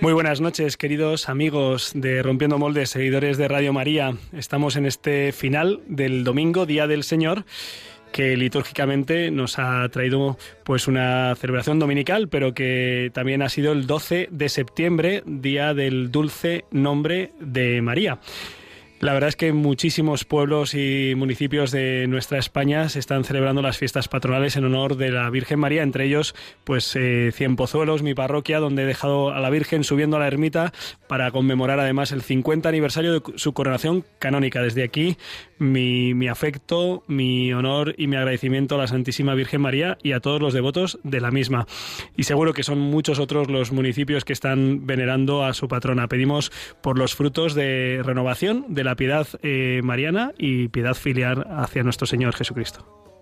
muy buenas noches, queridos amigos de Rompiendo Moldes, seguidores de Radio María. Estamos en este final del domingo, Día del Señor que litúrgicamente nos ha traído pues una celebración dominical, pero que también ha sido el 12 de septiembre, día del dulce nombre de María. La verdad es que muchísimos pueblos y municipios de nuestra España se están celebrando las fiestas patronales en honor de la Virgen María, entre ellos, pues eh, Cienpozuelos, mi parroquia, donde he dejado a la Virgen subiendo a la ermita para conmemorar además el 50 aniversario de su coronación canónica. Desde aquí, mi, mi afecto, mi honor y mi agradecimiento a la Santísima Virgen María y a todos los devotos de la misma. Y seguro que son muchos otros los municipios que están venerando a su patrona. Pedimos por los frutos de renovación de la piedad eh, mariana y piedad filial hacia nuestro Señor Jesucristo.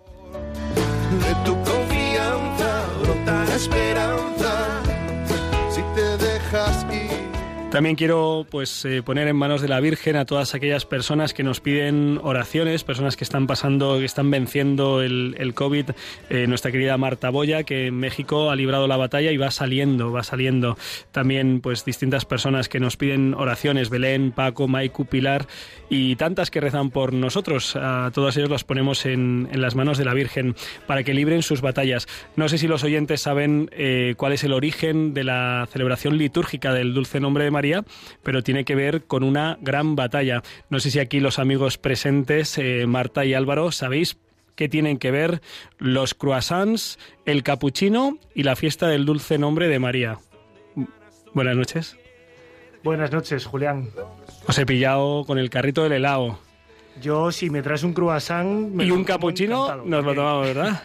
También quiero pues eh, poner en manos de la Virgen a todas aquellas personas que nos piden oraciones, personas que están pasando, que están venciendo el, COVID. Eh, nuestra querida Marta Boya, que en México ha librado la batalla y va saliendo, va saliendo. También pues distintas personas que nos piden oraciones, Belén, Paco, Maiku, Pilar y tantas que rezan por nosotros. A todas ellos las ponemos en, en las manos de la Virgen para que libren sus batallas. No sé si los oyentes saben eh, cuál es el origen de la celebración litúrgica del dulce nombre de María pero tiene que ver con una gran batalla. No sé si aquí los amigos presentes, eh, Marta y Álvaro, sabéis qué tienen que ver los croissants, el capuchino y la fiesta del dulce nombre de María. Buenas noches. Buenas noches, Julián. Os he pillado con el carrito del helado. Yo, si me traes un croissant... y un capuchino, nos lo tomamos, ¿verdad?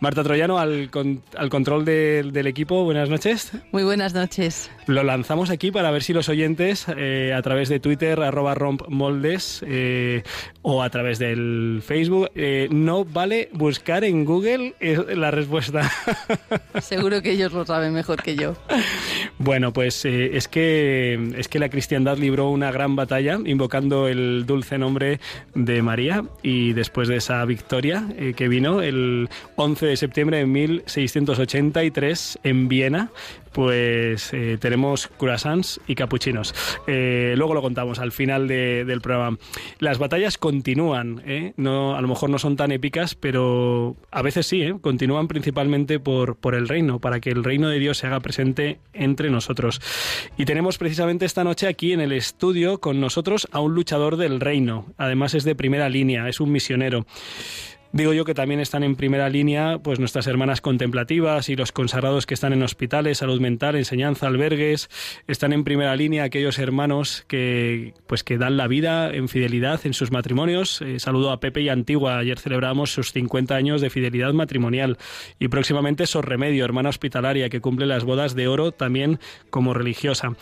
Marta Troyano, al, al control del equipo, buenas noches. Muy buenas noches. Lo lanzamos aquí para ver si los oyentes, eh, a través de Twitter, arroba rompmoldes, eh, o a través del Facebook, eh, no vale buscar en Google la respuesta. Seguro que ellos lo saben mejor que yo. Bueno, pues es, que, es que la cristiandad libró una gran batalla invocando el dulce nombre de María y después de esa victoria que vino el 11 de septiembre de 1683 en Viena, pues eh, tenemos croissants y capuchinos. Eh, luego lo contamos al final del programa. Las batallas continúan, ¿eh? no, a lo mejor no son tan épicas, pero a veces sí, continúan principalmente por, por el reino, para que el reino de Dios se haga presente entre nosotros. Y tenemos precisamente esta noche aquí en el estudio con nosotros a un luchador del reino. Además es de primera línea, es un misionero. Digo yo que también están en primera línea pues nuestras hermanas contemplativas y los consagrados que están en hospitales, salud mental, enseñanza, albergues, están en primera línea aquellos hermanos que pues que dan la vida en fidelidad en sus matrimonios. Eh, saludo a Pepe y Antigua, ayer celebramos sus 50 años de fidelidad matrimonial y próximamente Sor Remedio, hermana hospitalaria que cumple las bodas de oro también como religiosa.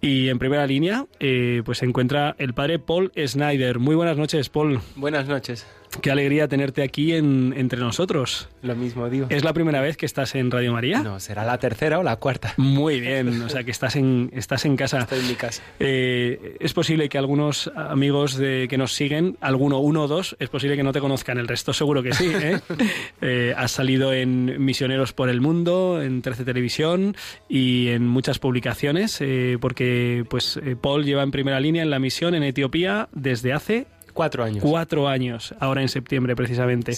Y en primera línea, eh, pues se encuentra el padre Paul Snyder. Muy buenas noches, Paul. Buenas noches. Qué alegría tenerte aquí en, entre nosotros. Lo mismo digo. ¿Es la primera vez que estás en Radio María? No, será la tercera o la cuarta. Muy bien, o sea que estás en, estás en casa. Estoy en mi casa. Eh, es posible que algunos amigos de, que nos siguen, alguno, uno o dos, es posible que no te conozcan, el resto seguro que sí. ¿eh? eh, has salido en Misioneros por el Mundo, en 13 Televisión y en muchas publicaciones, eh, porque pues Paul lleva en primera línea en la misión en Etiopía desde hace Cuatro años. Cuatro años, ahora en septiembre precisamente.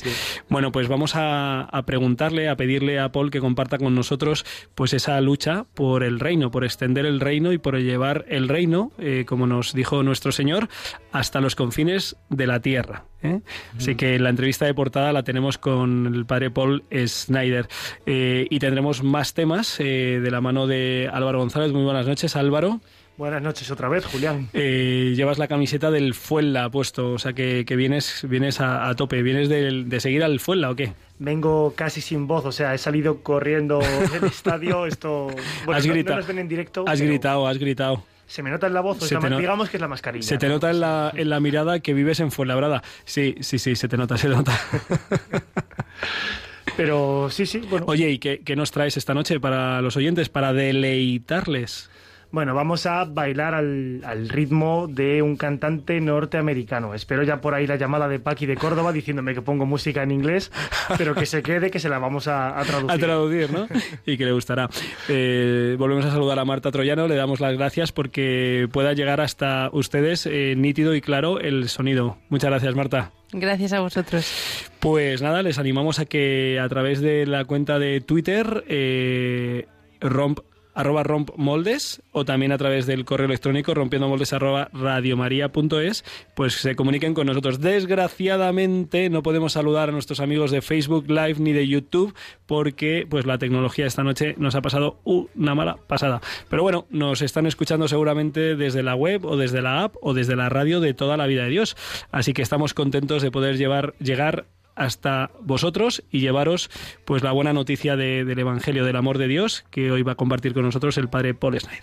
Bueno, pues vamos a, preguntarle, a pedirle a Paul que comparta con nosotros pues esa lucha por el reino, por extender el reino y por llevar el reino, eh, como nos dijo nuestro Señor, hasta los confines de la tierra. ¿eh? Así que la entrevista de portada la tenemos con el padre Paul Snyder. Eh, y tendremos más temas de la mano de Álvaro González. Muy buenas noches, Álvaro. Buenas noches otra vez, Julián. Eh, llevas la camiseta del Fuenla puesto, o sea que, que vienes, vienes a, a tope. ¿Vienes del- de, seguir al Fuenla o qué? Vengo casi sin voz, o sea, he salido corriendo del estadio. Esto. Bueno, has no- gritado. no ven en directo. Has gritado, has gritado. Se me nota en la voz, o Se sea, te no- digamos que es la mascarilla. Se te ¿no? nota en la, en la mirada que vives en Fuenlabrada. Sí, sí, sí, se te nota, se nota. Pero sí, sí, bueno. Oye, ¿y qué, qué nos traes esta noche para los oyentes, para deleitarles? Bueno, vamos a bailar al, al ritmo de un cantante norteamericano. Espero ya por ahí la llamada de Paqui de Córdoba diciéndome que pongo música en inglés, pero que se quede, que se la vamos a, a traducir. A traducir, ¿no? Y que le gustará. Eh, volvemos a saludar a Marta Troyano, le damos las gracias porque pueda llegar hasta ustedes eh, nítido y claro el sonido. Muchas gracias, Marta. Gracias a vosotros. Pues nada, les animamos a que a través de la cuenta de Twitter, eh, romp, arroba rompmoldes, o también a través del correo electrónico rompiendomoldes arroba radiomaria.es, pues se comuniquen con nosotros. Desgraciadamente no podemos saludar a nuestros amigos de Facebook Live ni de YouTube porque pues la tecnología esta noche nos ha pasado una mala pasada. Pero bueno, nos están escuchando seguramente desde la web o desde la app o desde la radio de toda la vida de Dios. Así que estamos contentos de poder llevar, llegar hasta vosotros y llevaros pues la buena noticia de- del Evangelio del amor de Dios que hoy va a compartir con nosotros el padre Paul Snyder.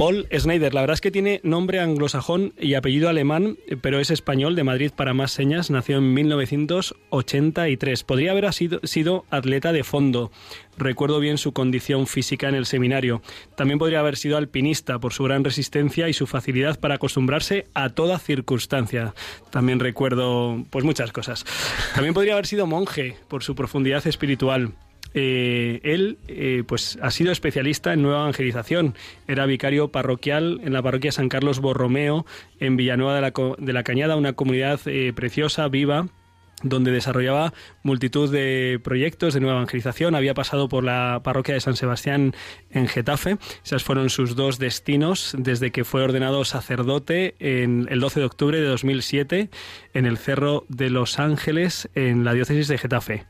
Paul Snyder, la verdad es que tiene nombre anglosajón y apellido alemán, pero es español de Madrid para más señas, nació en 1983. Podría haber sido, sido atleta de fondo, recuerdo bien su condición física en el seminario. También podría haber sido alpinista por su gran resistencia y su facilidad para acostumbrarse a toda circunstancia. También recuerdo pues muchas cosas. También podría haber sido monje por su profundidad espiritual. Eh, él eh, pues ha sido especialista en nueva evangelización. Era vicario parroquial en la parroquia San Carlos Borromeo en Villanueva de la, Cañada, una comunidad eh, preciosa, viva, donde desarrollaba multitud de proyectos de nueva evangelización. Había pasado por la parroquia de San Sebastián en Getafe. Esos fueron sus dos destinos desde que fue ordenado sacerdote en el 12 de octubre de 2007 en el Cerro de los Ángeles en la diócesis de Getafe.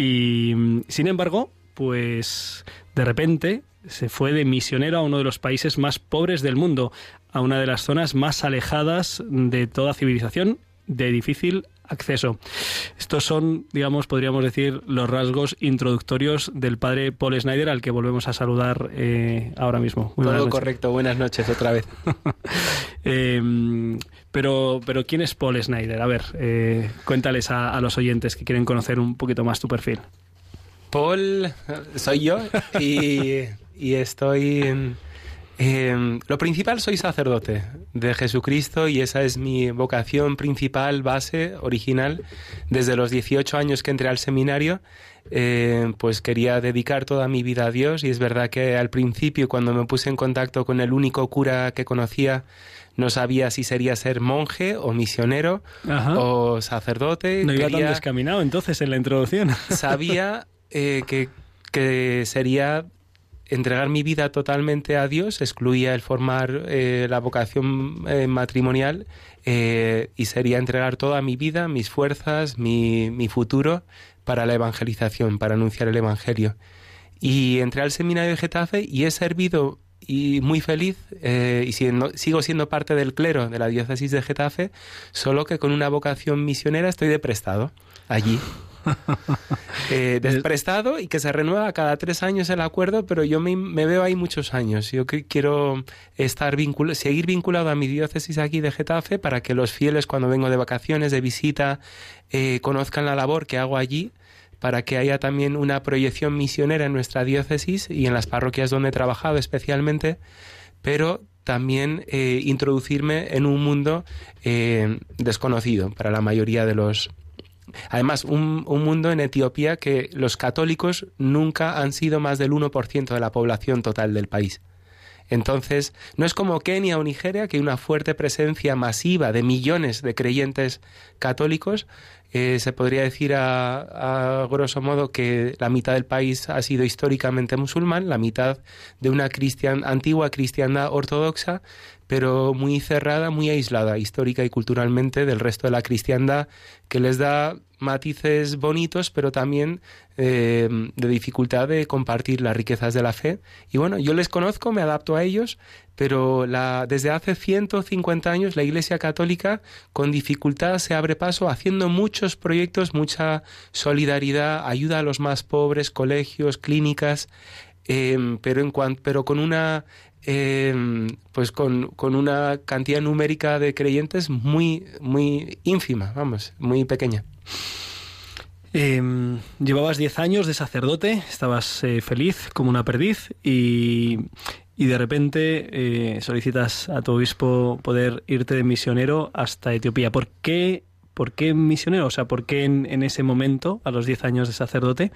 Y mm, sin embargo, pues de repente se fue de misionero a uno de los países más pobres del mundo, a una de las zonas más alejadas de toda civilización, de difícil acceso. Estos son, digamos, podríamos decir, los rasgos introductorios del padre Paul Snyder, al que volvemos a saludar eh, ahora mismo. Muy Todo correcto, buenas noches otra vez. Eh, pero, pero ¿quién es Paul Snyder? A ver, eh, cuéntales a, los oyentes que quieren conocer un poquito más tu perfil. Paul, soy yo y, y estoy... em, lo principal, soy sacerdote de Jesucristo y esa es mi vocación principal, base, original. Desde los 18 años que entré al seminario, eh, pues quería dedicar toda mi vida a Dios y es verdad que al principio, cuando me puse en contacto con el único cura que conocía, no sabía si sería ser monje o misionero Ajá. o sacerdote. No iba tan descaminado entonces en la introducción. sabía eh, que, que sería entregar mi vida totalmente a Dios, excluía el formar eh, la vocación eh, matrimonial eh, y sería entregar toda mi vida, mis fuerzas, mi, mi futuro para la evangelización, para anunciar el Evangelio. Y entré al seminario de Getafe y he servido y muy feliz eh, y siendo- sigo siendo parte del clero de la diócesis de Getafe, solo que con una vocación misionera estoy de prestado allí. Eh, de prestado y que se renueva cada tres años el acuerdo, pero yo me, me veo ahí muchos años. Yo que- quiero estar vincul seguir vinculado a mi diócesis aquí de Getafe para que los fieles cuando vengo de vacaciones, de visita, eh, conozcan la labor que hago allí para que haya también una proyección misionera en nuestra diócesis y en las parroquias donde he trabajado especialmente, pero también eh, introducirme en un mundo eh, desconocido para la mayoría de los... Además, un, un mundo en Etiopía que los católicos nunca han sido más del 1% de la población total del país. Entonces, no es como Kenia o Nigeria, que hay una fuerte presencia masiva de millones de creyentes católicos. Eh, se podría decir a, a grosso modo que la mitad del país ha sido históricamente musulmán, la mitad de una antigua cristiandad ortodoxa, pero muy cerrada, muy aislada histórica y culturalmente del resto de la cristiandad, que les da matices bonitos, pero también eh, de dificultad de compartir las riquezas de la fe. Y bueno, yo les conozco, me adapto a ellos, pero desde hace 150 años la Iglesia Católica con dificultad se abre paso haciendo muchos proyectos, mucha solidaridad, ayuda a los más pobres, colegios, clínicas, eh, pero, en pero con una eh, pues con, con una cantidad numérica de creyentes muy muy ínfima, vamos, muy pequeña. Eh, llevabas 10 años de sacerdote, estabas eh, feliz como una perdiz y, y de repente eh, solicitas a tu obispo poder irte de misionero hasta Etiopía. ¿Por qué, por qué misionero? O sea, ¿por qué en, en ese momento, a los 10 años de sacerdote,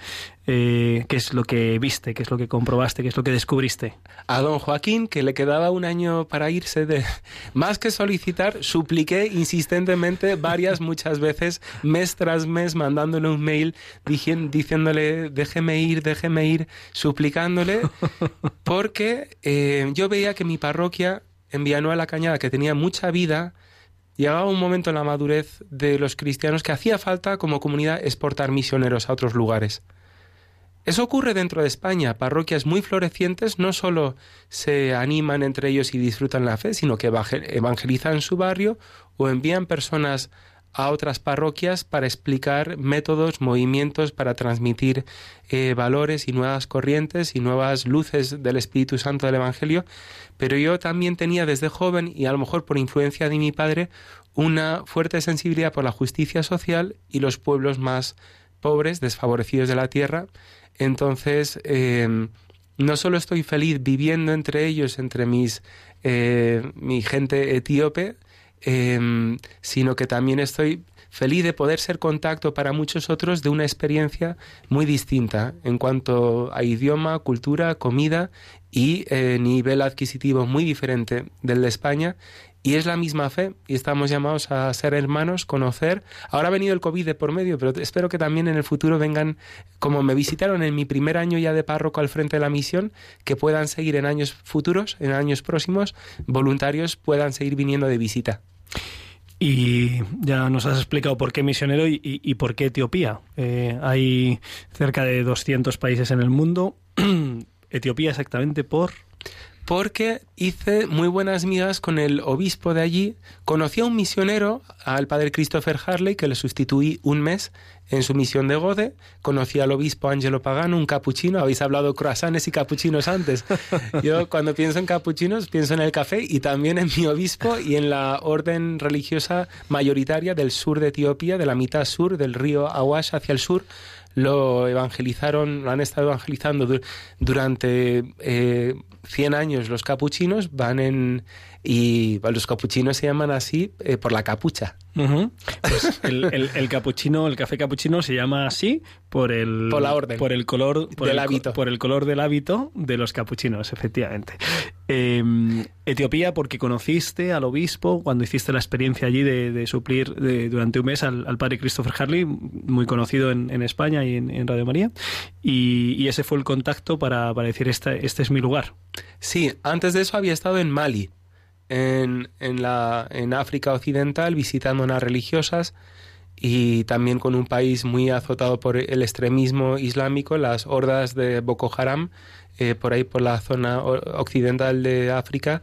eh, qué es lo que viste, qué es lo que comprobaste, qué es lo que descubriste? A don Joaquín, que le quedaba un año para irse de... Más que solicitar, supliqué insistentemente varias, muchas veces, mes tras mes, mandándole un mail diciéndole, déjeme ir, déjeme ir, suplicándole, porque eh, yo veía que mi parroquia en Villanueva la Cañada, que tenía mucha vida, llegaba un momento en la madurez de los cristianos que hacía falta como comunidad exportar misioneros a otros lugares. Eso ocurre dentro de España. Parroquias muy florecientes no solo se animan entre ellos y disfrutan la fe, sino que evangel- evangelizan su barrio o envían personas a otras parroquias para explicar métodos, movimientos, para transmitir eh, valores y nuevas corrientes y nuevas luces del Espíritu Santo del Evangelio. Pero yo también tenía desde joven, y a lo mejor por influencia de mi padre, una fuerte sensibilidad por la justicia social y los pueblos más pobres, desfavorecidos de la tierra. Entonces, eh, no solo estoy feliz viviendo entre ellos, entre mis, eh, mi gente etíope, eh, sino que también estoy feliz de poder ser contacto para muchos otros de una experiencia muy distinta en cuanto a idioma, cultura, comida y eh, nivel adquisitivo muy diferente del de España. Y es la misma fe y estamos llamados a ser hermanos, conocer. Ahora ha venido el COVID de por medio, pero espero que también en el futuro vengan, como me visitaron en mi primer año ya de párroco al frente de la misión, que puedan seguir en años futuros, en años próximos, voluntarios puedan seguir viniendo de visita. Y ya nos has explicado por qué misionero y, por qué Etiopía. Eh, hay cerca de 200 países en el mundo. Etiopía exactamente por... porque hice muy buenas migas con el obispo de allí. Conocí a un misionero, al padre Christopher Harley, que le sustituí un mes en su misión de Gode. Conocí al obispo Angelo Pagano, un capuchino. Habéis hablado croissants y capuchinos antes. Yo cuando pienso en capuchinos pienso en el café y también en mi obispo y en la orden religiosa mayoritaria del sur de Etiopía, de la mitad sur del río Awash hacia el sur lo evangelizaron, lo han estado evangelizando du- durante eh, 100 años los capuchinos, van en... y bueno, los capuchinos se llaman así eh, por la capucha. Pues el, el- el capuchino, el café capuchino se llama así por el Por la orden. por el color por Del el, hábito. por el color del hábito de los capuchinos, efectivamente. Eh, Etiopía porque conociste al obispo cuando hiciste la experiencia allí de, de suplir de- durante un mes al, al padre Christopher Harley, muy conocido en, en España y en, en Radio María, y, y ese fue el contacto para, para decir este, este es mi lugar. Sí, antes de eso había estado en Mali, en, en, la, en África Occidental, visitando unas religiosas y también con un país muy azotado por el extremismo islámico, las hordas de Boko Haram, eh, por ahí por la zona occidental de África.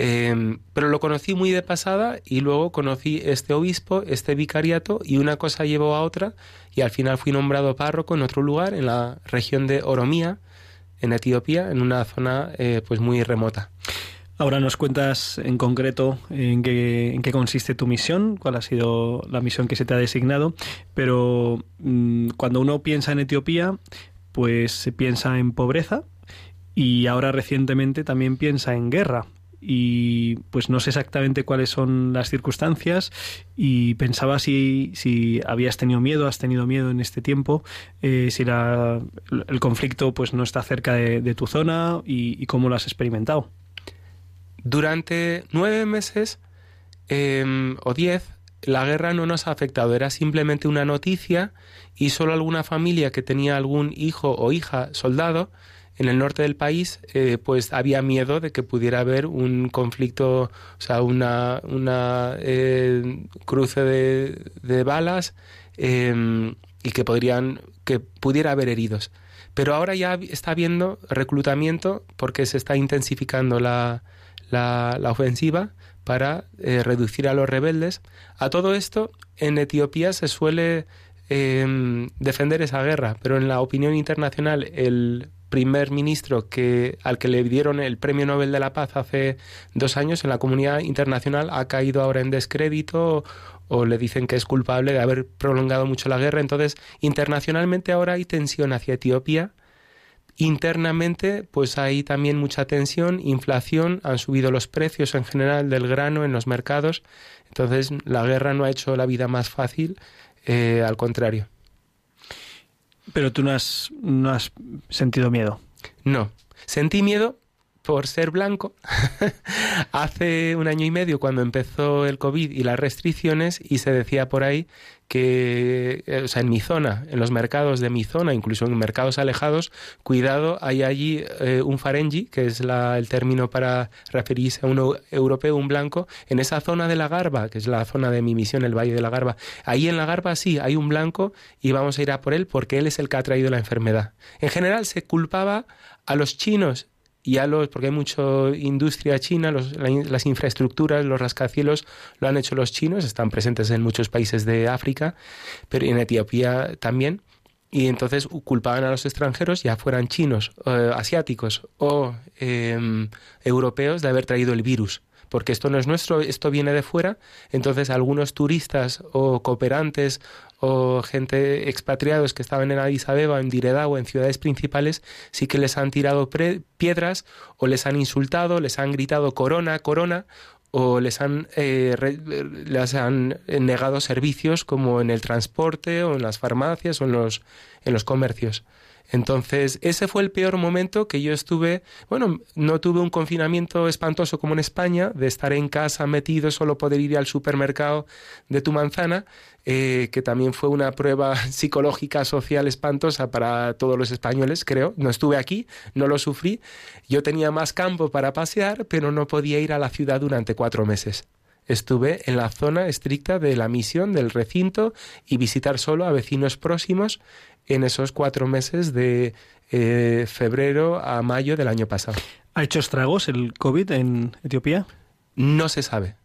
Eh, pero lo conocí muy de pasada y luego conocí este obispo, este vicariato y una cosa llevó a otra y al final fui nombrado párroco en otro lugar, en la región de Oromía, en Etiopía, en una zona eh, pues muy remota. Ahora nos cuentas en concreto en qué, en qué consiste tu misión, cuál ha sido la misión que se te ha designado, pero mm, cuando uno piensa en Etiopía, pues se piensa en pobreza y ahora recientemente también piensa en guerra. Y pues no sé exactamente cuáles son las circunstancias y pensaba si, si habías tenido miedo, has tenido miedo en este tiempo, eh, si la- el conflicto pues no está cerca de, tu zona y cómo lo has experimentado. Durante nueve meses eh, o diez, la guerra no nos ha afectado, era simplemente una noticia y solo alguna familia que tenía algún hijo o hija soldado en el norte del país, eh, pues había miedo de que pudiera haber un conflicto, o sea, una, una eh, cruce de, de balas eh, y que podrían, que pudiera haber heridos. Pero ahora ya está habiendo reclutamiento porque se está intensificando la, la, ofensiva para eh, reducir a los rebeldes. A todo esto, en Etiopía se suele eh, defender esa guerra, pero en la opinión internacional el primer ministro que al que le dieron el premio Nobel de la Paz hace dos años en la comunidad internacional ha caído ahora en descrédito o le dicen que es culpable de haber prolongado mucho la guerra. Entonces, internacionalmente ahora hay tensión hacia Etiopía. Internamente, pues hay también mucha tensión, inflación, han subido los precios en general del grano en los mercados. Entonces, la guerra no ha hecho la vida más fácil, eh, al contrario. Pero tú no has, no has sentido miedo. No. Sentí miedo por ser blanco hace un año y medio cuando empezó el COVID y las restricciones y se decía por ahí que, eh, o sea, en mi zona, en los mercados de mi zona, incluso en mercados alejados, cuidado, hay allí eh, un farengi, que es el término para referirse a un eu- europeo, un blanco, en esa zona de la Garba, que es la zona de mi misión, el Valle de la Garba. Ahí en la Garba sí, hay un blanco y vamos a ir a por él porque él es el que ha traído la enfermedad. En general se culpaba a los chinos y a los, porque hay mucha industria china, los- las infraestructuras, los rascacielos lo han hecho los chinos, están presentes en muchos países de África, pero en Etiopía también. Y entonces culpaban a los extranjeros, ya fueran chinos, eh, asiáticos o eh, europeos, de haber traído el virus. Porque esto no es nuestro, esto viene de fuera. Entonces algunos turistas o cooperantes o gente expatriados que estaban en Addis Abeba, en Direda o en ciudades principales, sí que les han tirado piedras o les han insultado, les han gritado corona, corona o les han, eh, les han negado servicios como en el transporte o en las farmacias o en los, en los comercios. Entonces, ese fue el peor momento que yo estuve, bueno, no tuve un confinamiento espantoso como en España, de estar en casa metido, solo poder ir al supermercado de tu manzana, eh, que también fue una prueba psicológica, social espantosa para todos los españoles, creo. No estuve aquí, no lo sufrí. Yo tenía más campo para pasear, pero no podía ir a la ciudad durante cuatro meses. Estuve en la zona estricta de la misión del recinto y visitar solo a vecinos próximos en esos cuatro meses de eh, febrero a mayo del año pasado. ¿Ha hecho estragos el COVID en Etiopía? No se sabe.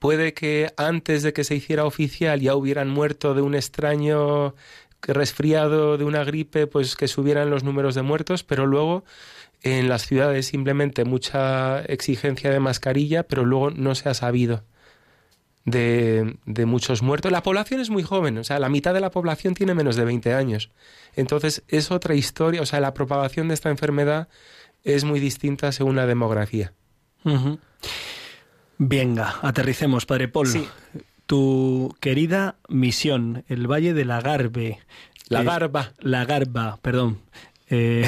Puede que antes de que se hiciera oficial ya hubieran muerto de un extraño resfriado, de una gripe, pues que subieran los números de muertos, pero luego en las ciudades simplemente mucha exigencia de mascarilla, pero luego no se ha sabido de, de, muchos muertos. La población es muy joven, o sea, la mitad de la población tiene menos de 20 años. Entonces es otra historia, o sea, la propagación de esta enfermedad es muy distinta según la demografía. Uh -huh. Venga, aterricemos, Padre Paul. Sí. Tu querida misión, el Valle de la Garbe. La Garba. Eh, la Garba, perdón. Eh,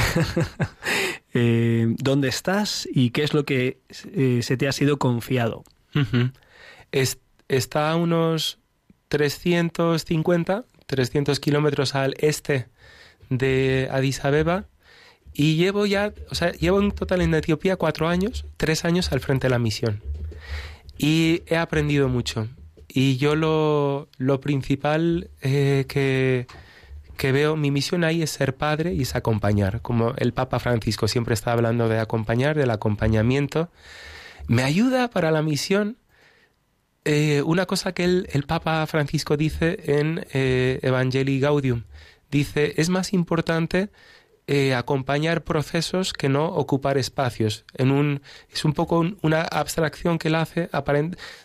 eh, ¿Dónde estás y qué es lo que se te ha sido confiado? Uh -huh. Está a unos 350, 300 kilómetros al este de Addis Abeba y llevo ya, o sea, llevo en total en Etiopía cuatro años, tres años al frente de la misión. Y he aprendido mucho. y yo lo, lo principal eh, que, que veo, mi misión ahí es ser padre y es acompañar. Como el Papa Francisco siempre está hablando de acompañar, del acompañamiento. Me ayuda para la misión eh, una cosa que el, el, Papa Francisco dice en eh, Evangelii Gaudium. Dice, es más importante eh, acompañar procesos que no ocupar espacios. En un, es un poco un, una abstracción que él hace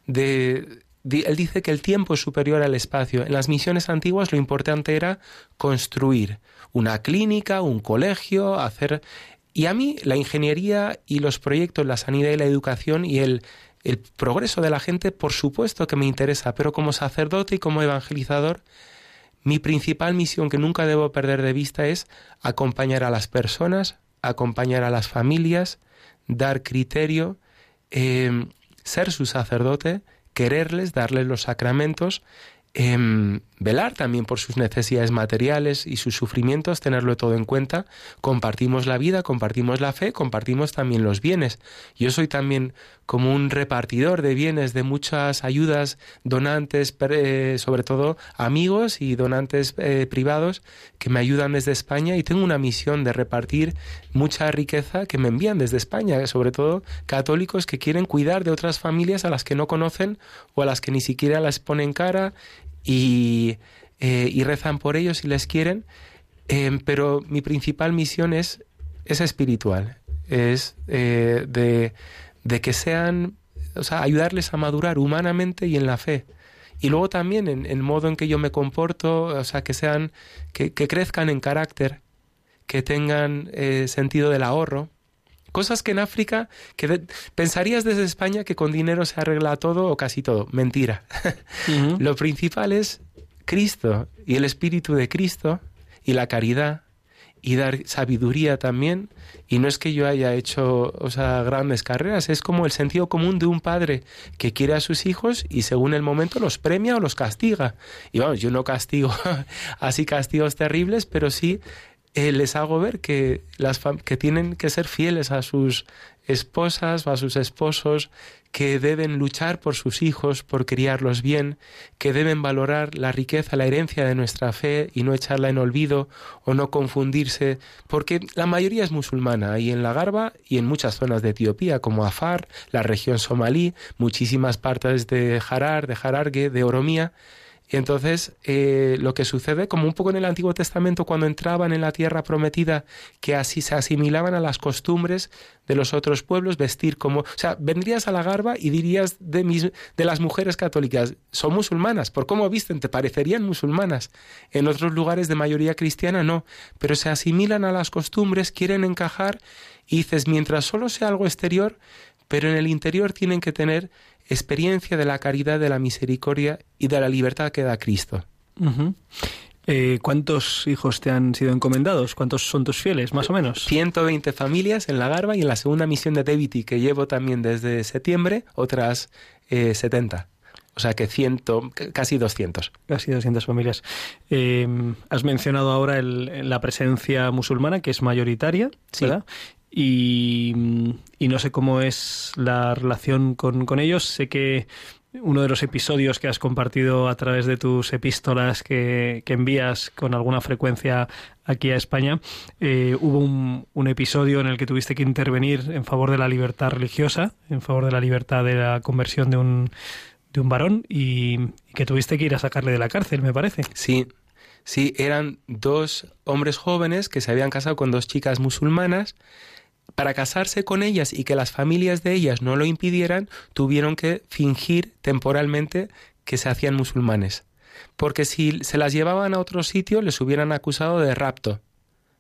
de, de, él dice que el tiempo es superior al espacio. En las misiones antiguas lo importante era construir una clínica, un colegio, hacer... Y a mí la ingeniería y los proyectos, la sanidad y la educación y el, el progreso de la gente, por supuesto que me interesa, pero como sacerdote y como evangelizador, mi principal misión que nunca debo perder de vista es acompañar a las personas, acompañar a las familias, dar criterio, eh, ser su sacerdote, quererles, darles los sacramentos, eh, velar también por sus necesidades materiales y sus sufrimientos, tenerlo todo en cuenta. Compartimos la vida, compartimos la fe, compartimos también los bienes. Yo soy también como un repartidor de bienes, de muchas ayudas, donantes, eh, sobre todo amigos y donantes eh, privados que me ayudan desde España y tengo una misión de repartir mucha riqueza que me envían desde España, sobre todo católicos que quieren cuidar de otras familias a las que no conocen o a las que ni siquiera las ponen cara y, eh, y rezan por ellos si les quieren, eh, pero mi principal misión es, es espiritual, es eh, de, de, que sean, o sea, ayudarles a madurar humanamente y en la fe. Y luego también en el modo en que yo me comporto, o sea, que sean, que, que crezcan en carácter, que tengan eh, sentido del ahorro, Cosas que en África, que de, pensarías desde España que con dinero se arregla todo o casi todo. Mentira. Uh -huh. Lo principal es Cristo y el Espíritu de Cristo y la caridad y dar sabiduría también. Y no es que yo haya hecho o sea, grandes carreras, es como el sentido común de un padre que quiere a sus hijos y según el momento los premia o los castiga. Y vamos, yo no castigo así castigos terribles, pero sí eh, les hago ver que, las que tienen que ser fieles a sus esposas o a sus esposos, que deben luchar por sus hijos, por criarlos bien, que deben valorar la riqueza, la herencia de nuestra fe y no echarla en olvido o no confundirse, porque la mayoría es musulmana, ahí en la Garba y en muchas zonas de Etiopía, como Afar, la región somalí, muchísimas partes de Harar, de Harargue, de Oromía, y entonces eh, lo que sucede, como un poco en el Antiguo Testamento, cuando entraban en la tierra prometida, que así se asimilaban a las costumbres de los otros pueblos, vestir como... O sea, vendrías a la garba y dirías de, mis, de las mujeres católicas, son musulmanas, por cómo visten, te parecerían musulmanas. En otros lugares de mayoría cristiana no, pero se asimilan a las costumbres, quieren encajar y dices, mientras solo sea algo exterior, pero en el interior tienen que tener experiencia de la caridad, de la misericordia y de la libertad que da Cristo. Uh -huh. eh, ¿Cuántos hijos te han sido encomendados? ¿Cuántos son tus fieles, más o menos? 120 familias en la Garba y en la segunda misión de Devity, que llevo también desde septiembre, otras eh, 70. O sea que ciento, casi 200. Casi 200 familias. Eh, has mencionado ahora el, la presencia musulmana, que es mayoritaria, sí. ¿verdad? Y, no sé cómo es la relación con, con, ellos. Sé que uno de los episodios que has compartido a través de tus epístolas que, que envías con alguna frecuencia aquí a España, eh, hubo un, un, episodio en el que tuviste que intervenir en favor de la libertad religiosa, en favor de la libertad de la conversión de un, de un varón y, y que tuviste que ir a sacarle de la cárcel, me parece. Sí, sí, eran dos hombres jóvenes que se habían casado con dos chicas musulmanas para casarse con ellas y que las familias de ellas no lo impidieran, tuvieron que fingir temporalmente que se hacían musulmanes. Porque si se las llevaban a otro sitio, les hubieran acusado de rapto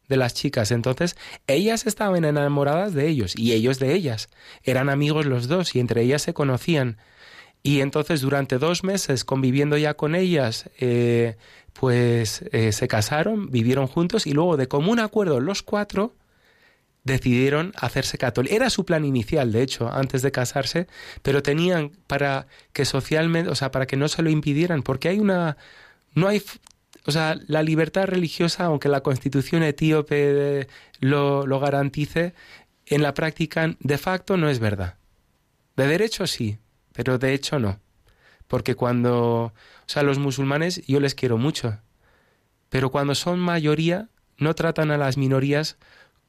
de las chicas. Entonces, ellas estaban enamoradas de ellos y ellos de ellas. Eran amigos los dos y entre ellas se conocían. Y entonces, durante dos meses conviviendo ya con ellas, eh, pues eh, se casaron, vivieron juntos y luego, de común acuerdo, los cuatro decidieron hacerse católicos. Era su plan inicial, de hecho, antes de casarse, pero tenían para que socialmente, o sea, para que no se lo impidieran, porque hay una, no hay, o sea, la libertad religiosa, aunque la constitución etíope lo, lo garantice, en la práctica de facto no es verdad. De derecho sí, pero de hecho no. porque cuando, o sea, los musulmanes yo les quiero mucho, pero cuando son mayoría no tratan a las minorías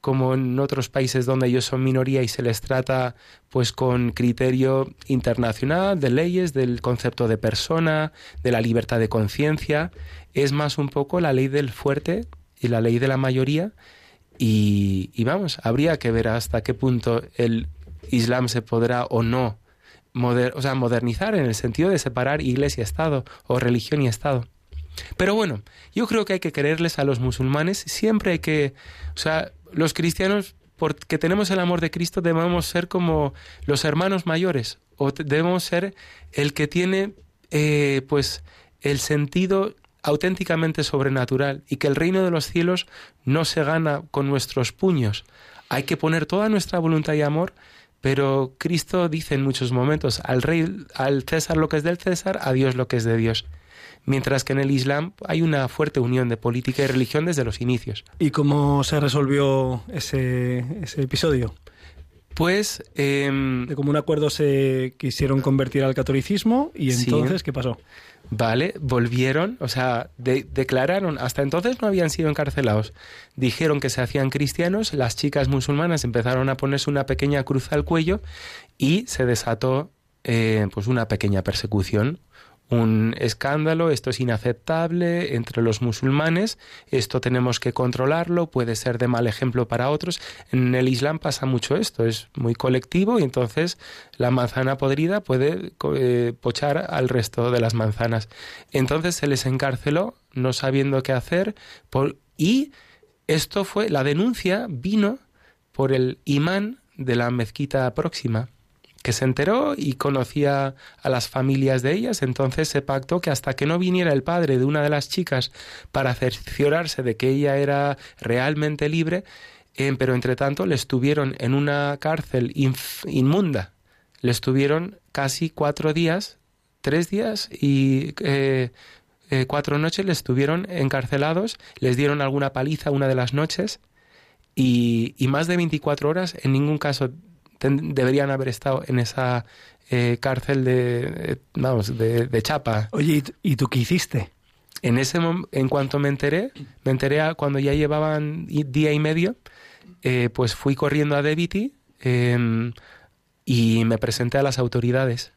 como en otros países donde ellos son minoría y se les trata pues con criterio internacional de leyes, del concepto de persona, de la libertad de conciencia, es más un poco la ley del fuerte y la ley de la mayoría. Y, y vamos, habría que ver hasta qué punto el Islam se podrá o no moder, o sea, modernizar en el sentido de separar iglesia y Estado o religión y Estado. Pero bueno, yo creo que hay que quererles a los musulmanes, siempre hay que, o sea, los cristianos, porque tenemos el amor de Cristo, debemos ser como los hermanos mayores, o debemos ser el que tiene, eh, pues, el sentido auténticamente sobrenatural y que el reino de los cielos no se gana con nuestros puños. Hay que poner toda nuestra voluntad y amor, pero Cristo dice en muchos momentos al rey, al César lo que es del César, a Dios lo que es de Dios mientras que en el Islam hay una fuerte unión de política y religión desde los inicios. ¿Y cómo se resolvió ese, ese episodio? Pues... Eh, de como un acuerdo se quisieron convertir al catolicismo y entonces, sí. ¿qué pasó? Vale, volvieron, o sea, de, declararon, hasta entonces no habían sido encarcelados, dijeron que se hacían cristianos, las chicas musulmanas empezaron a ponerse una pequeña cruz al cuello y se desató eh, pues una pequeña persecución un escándalo, esto es inaceptable entre los musulmanes, esto tenemos que controlarlo, puede ser de mal ejemplo para otros. En el Islam pasa mucho esto, es muy colectivo y entonces la manzana podrida puede eh, pochar al resto de las manzanas. Entonces se les encarceló no sabiendo qué hacer por, y esto fue, la denuncia vino por el imán de la mezquita próxima que se enteró y conocía a las familias de ellas, entonces se pactó que hasta que no viniera el padre de una de las chicas para cerciorarse de que ella era realmente libre, eh, pero entre tanto le estuvieron en una cárcel inmunda, le estuvieron casi cuatro días, tres días y eh, eh, cuatro noches le estuvieron encarcelados, les dieron alguna paliza una de las noches y, y más de 24 horas en ningún caso deberían haber estado en esa eh, cárcel de, vamos, de, de Chapa. Oye, ¿y tú qué hiciste? En ese en cuanto me enteré, me enteré a, cuando ya llevaban día y medio, eh, pues fui corriendo a Debiti eh, y me presenté a las autoridades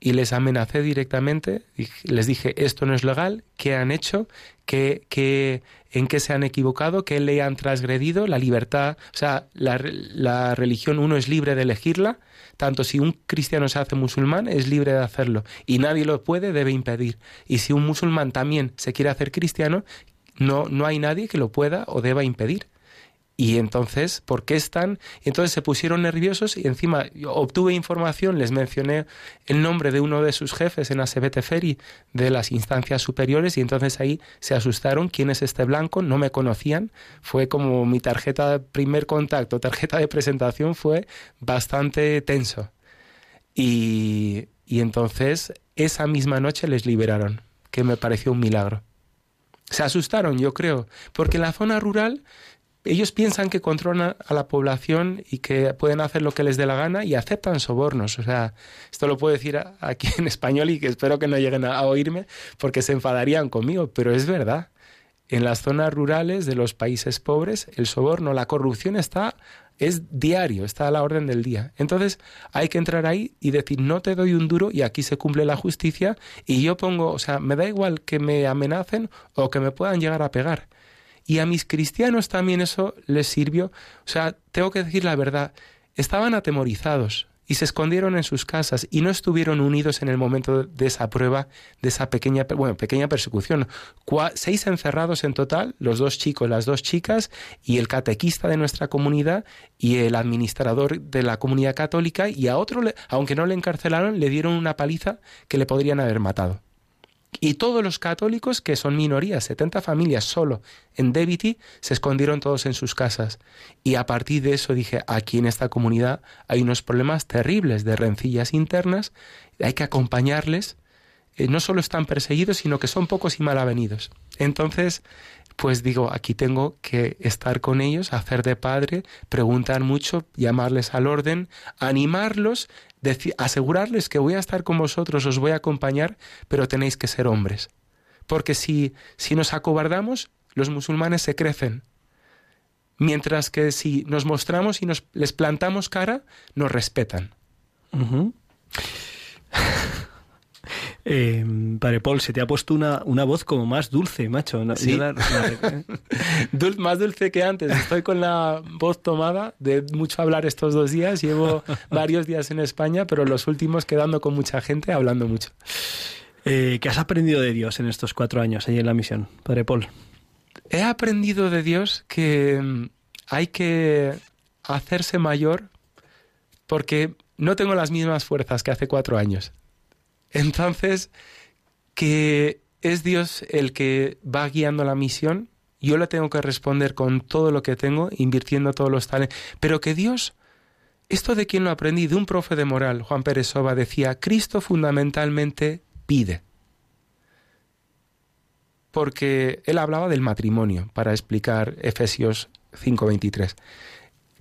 y les amenacé directamente, les dije, esto no es legal, ¿qué han hecho? ¿Qué, qué, ¿En qué se han equivocado? ¿Qué le han transgredido? La libertad, o sea, la, la religión uno es libre de elegirla, tanto si un cristiano se hace musulmán, es libre de hacerlo, y nadie lo puede, debe impedir. Y si un musulmán también se quiere hacer cristiano, no, no hay nadie que lo pueda o deba impedir. Y entonces, ¿por qué están? Entonces se pusieron nerviosos y encima obtuve información, les mencioné el nombre de uno de sus jefes en Asebete Ferry de las instancias superiores y entonces ahí se asustaron, ¿quién es este blanco? No me conocían, fue como mi tarjeta de primer contacto, tarjeta de presentación fue bastante tenso. Y, y entonces esa misma noche les liberaron, que me pareció un milagro. Se asustaron, yo creo, porque en la zona rural ellos piensan que controlan a la población y que pueden hacer lo que les dé la gana y aceptan sobornos. O sea, esto lo puedo decir aquí en español y que espero que no lleguen a oírme porque se enfadarían conmigo, pero es verdad. En las zonas rurales de los países pobres, el soborno, la corrupción está es diario, está a la orden del día. Entonces hay que entrar ahí y decir, no te doy un duro y aquí se cumple la justicia y yo pongo, o sea, me da igual que me amenacen o que me puedan llegar a pegar. Y a mis cristianos también eso les sirvió. O sea, tengo que decir la verdad, estaban atemorizados y se escondieron en sus casas y no estuvieron unidos en el momento de esa prueba, de esa pequeña, bueno, pequeña persecución. seis encerrados en total, los dos chicos, las dos chicas y el catequista de nuestra comunidad y el administrador de la comunidad católica y a otro, aunque no le encarcelaron, le dieron una paliza que le podrían haber matado. Y todos los católicos, que son minorías, 70 familias solo en Debiti, se escondieron todos en sus casas. Y a partir de eso dije, aquí en esta comunidad hay unos problemas terribles de rencillas internas, hay que acompañarles. Eh, no solo están perseguidos, sino que son pocos y mal avenidos. Entonces, pues digo, aquí tengo que estar con ellos, hacer de padre, preguntar mucho, llamarles al orden, animarlos, asegurarles que voy a estar con vosotros, os voy a acompañar, pero tenéis que ser hombres. Porque si, si nos acobardamos, los musulmanes se crecen. Mientras que si nos mostramos y nos, les plantamos cara, nos respetan. Eh, padre Paul, se te ha puesto una, una voz como más dulce, macho. No- Sí. la- la- Dul- más dulce que antes. Estoy con la voz tomada de mucho hablar estos dos días. Llevo varios días en España, pero los últimos quedando con mucha gente, hablando mucho. Eh, ¿Qué has aprendido de Dios en estos cuatro años ahí en la misión, padre Paul? He aprendido de Dios que mm, hay que hacerse mayor porque no tengo las mismas fuerzas que hace cuatro años. Entonces, que es Dios el que va guiando la misión, yo le tengo que responder con todo lo que tengo, invirtiendo todos los talentos, pero que Dios, esto de quién lo aprendí, de un profe de moral, Juan Pérez Soba, decía, Cristo fundamentalmente pide porque él hablaba del matrimonio para explicar Efesios 5:23.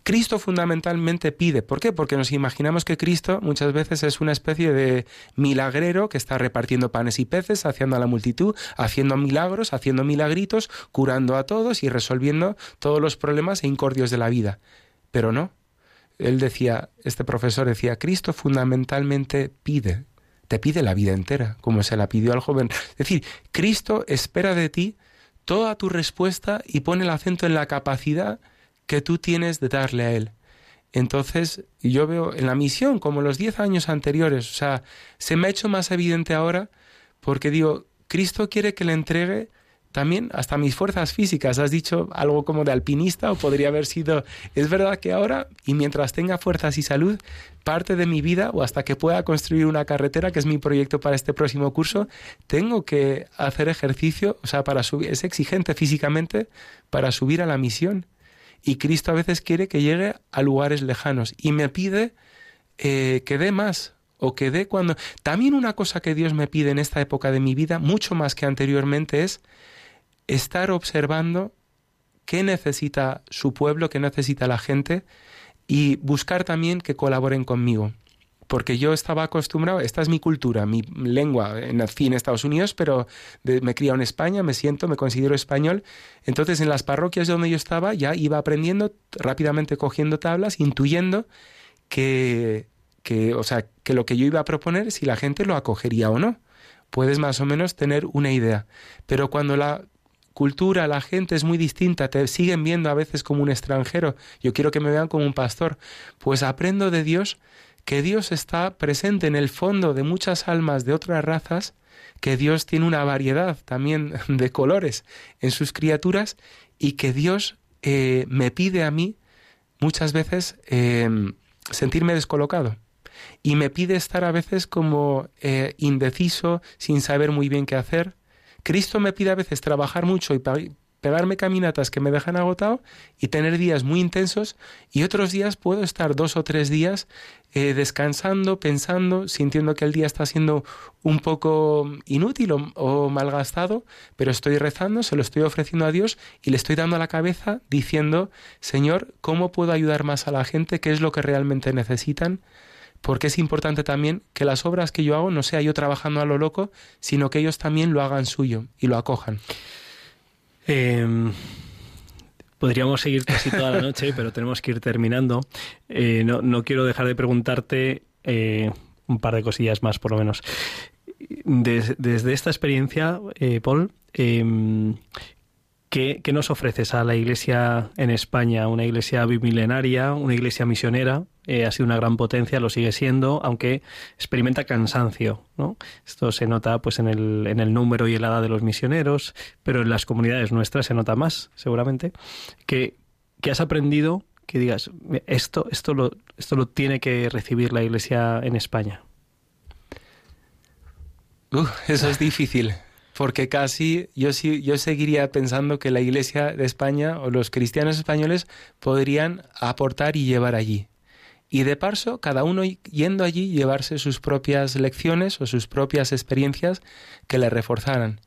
Cristo fundamentalmente pide. ¿Por qué? Porque nos imaginamos que Cristo muchas veces es una especie de milagrero que está repartiendo panes y peces, haciendo a la multitud, haciendo milagros, haciendo milagritos, curando a todos y resolviendo todos los problemas e incordios de la vida. Pero no. Él decía, este profesor decía, Cristo fundamentalmente pide, te pide la vida entera, como se la pidió al joven. Es decir, Cristo espera de ti toda tu respuesta y pone el acento en la capacidad que tú tienes de darle a Él. Entonces, yo veo en la misión, como los diez años anteriores, o sea, se me ha hecho más evidente ahora porque digo, Cristo quiere que le entregue también hasta mis fuerzas físicas. Has dicho algo como de alpinista o podría haber sido... Es verdad que ahora, y mientras tenga fuerzas y salud, parte de mi vida o hasta que pueda construir una carretera, que es mi proyecto para este próximo curso, tengo que hacer ejercicio, o sea, para subir, es exigente físicamente para subir a la misión. Y Cristo a veces quiere que llegue a lugares lejanos y me pide eh, que dé más o que dé cuando... También una cosa que Dios me pide en esta época de mi vida, mucho más que anteriormente, es estar observando qué necesita su pueblo, qué necesita la gente y buscar también que colaboren conmigo. Porque yo estaba acostumbrado, esta es mi cultura, mi lengua, nací en Estados Unidos, pero me he criado en España, me siento, me considero español. Entonces en las parroquias donde yo estaba ya iba aprendiendo, rápidamente cogiendo tablas, intuyendo que, que, o sea, que lo que yo iba a proponer, si la gente lo acogería o no. Puedes más o menos tener una idea. Pero cuando la cultura, la gente es muy distinta, te siguen viendo a veces como un extranjero, yo quiero que me vean como un pastor, pues aprendo de Dios que Dios está presente en el fondo de muchas almas de otras razas, que Dios tiene una variedad también de colores en sus criaturas y que Dios eh, me pide a mí muchas veces eh, sentirme descolocado y me pide estar a veces como eh, indeciso, sin saber muy bien qué hacer. Cristo me pide a veces trabajar mucho y pegarme caminatas que me dejan agotado y tener días muy intensos y otros días puedo estar dos o tres días eh, descansando, pensando, sintiendo que el día está siendo un poco inútil o, o malgastado, pero estoy rezando, se lo estoy ofreciendo a Dios y le estoy dando a la cabeza diciendo, Señor, ¿cómo puedo ayudar más a la gente? ¿Qué es lo que realmente necesitan? porque es importante también que las obras que yo hago no sea yo trabajando a lo loco, sino que ellos también lo hagan suyo y lo acojan. Eh, podríamos seguir casi toda la noche, pero tenemos que ir terminando. Eh, no, no quiero dejar de preguntarte eh, un par de cosillas más, por lo menos. Des- desde esta experiencia, eh, Paul, eh, ¿qué, nos ofreces a la iglesia en España? Una iglesia bimilenaria, una iglesia misionera, eh, ha sido una gran potencia, lo sigue siendo, aunque experimenta cansancio. Esto se nota pues en el, en el número y en la edad de los misioneros, pero en las comunidades nuestras se nota más, seguramente. ¿Qué, qué has aprendido que digas, esto, esto, lo, esto lo tiene que recibir la iglesia en España? Uh, eso es difícil, porque casi yo, yo seguiría pensando que la Iglesia de España o los cristianos españoles podrían aportar y llevar allí. y de paso cada uno yendo allí llevarse sus propias lecciones o sus propias experiencias que le reforzaran.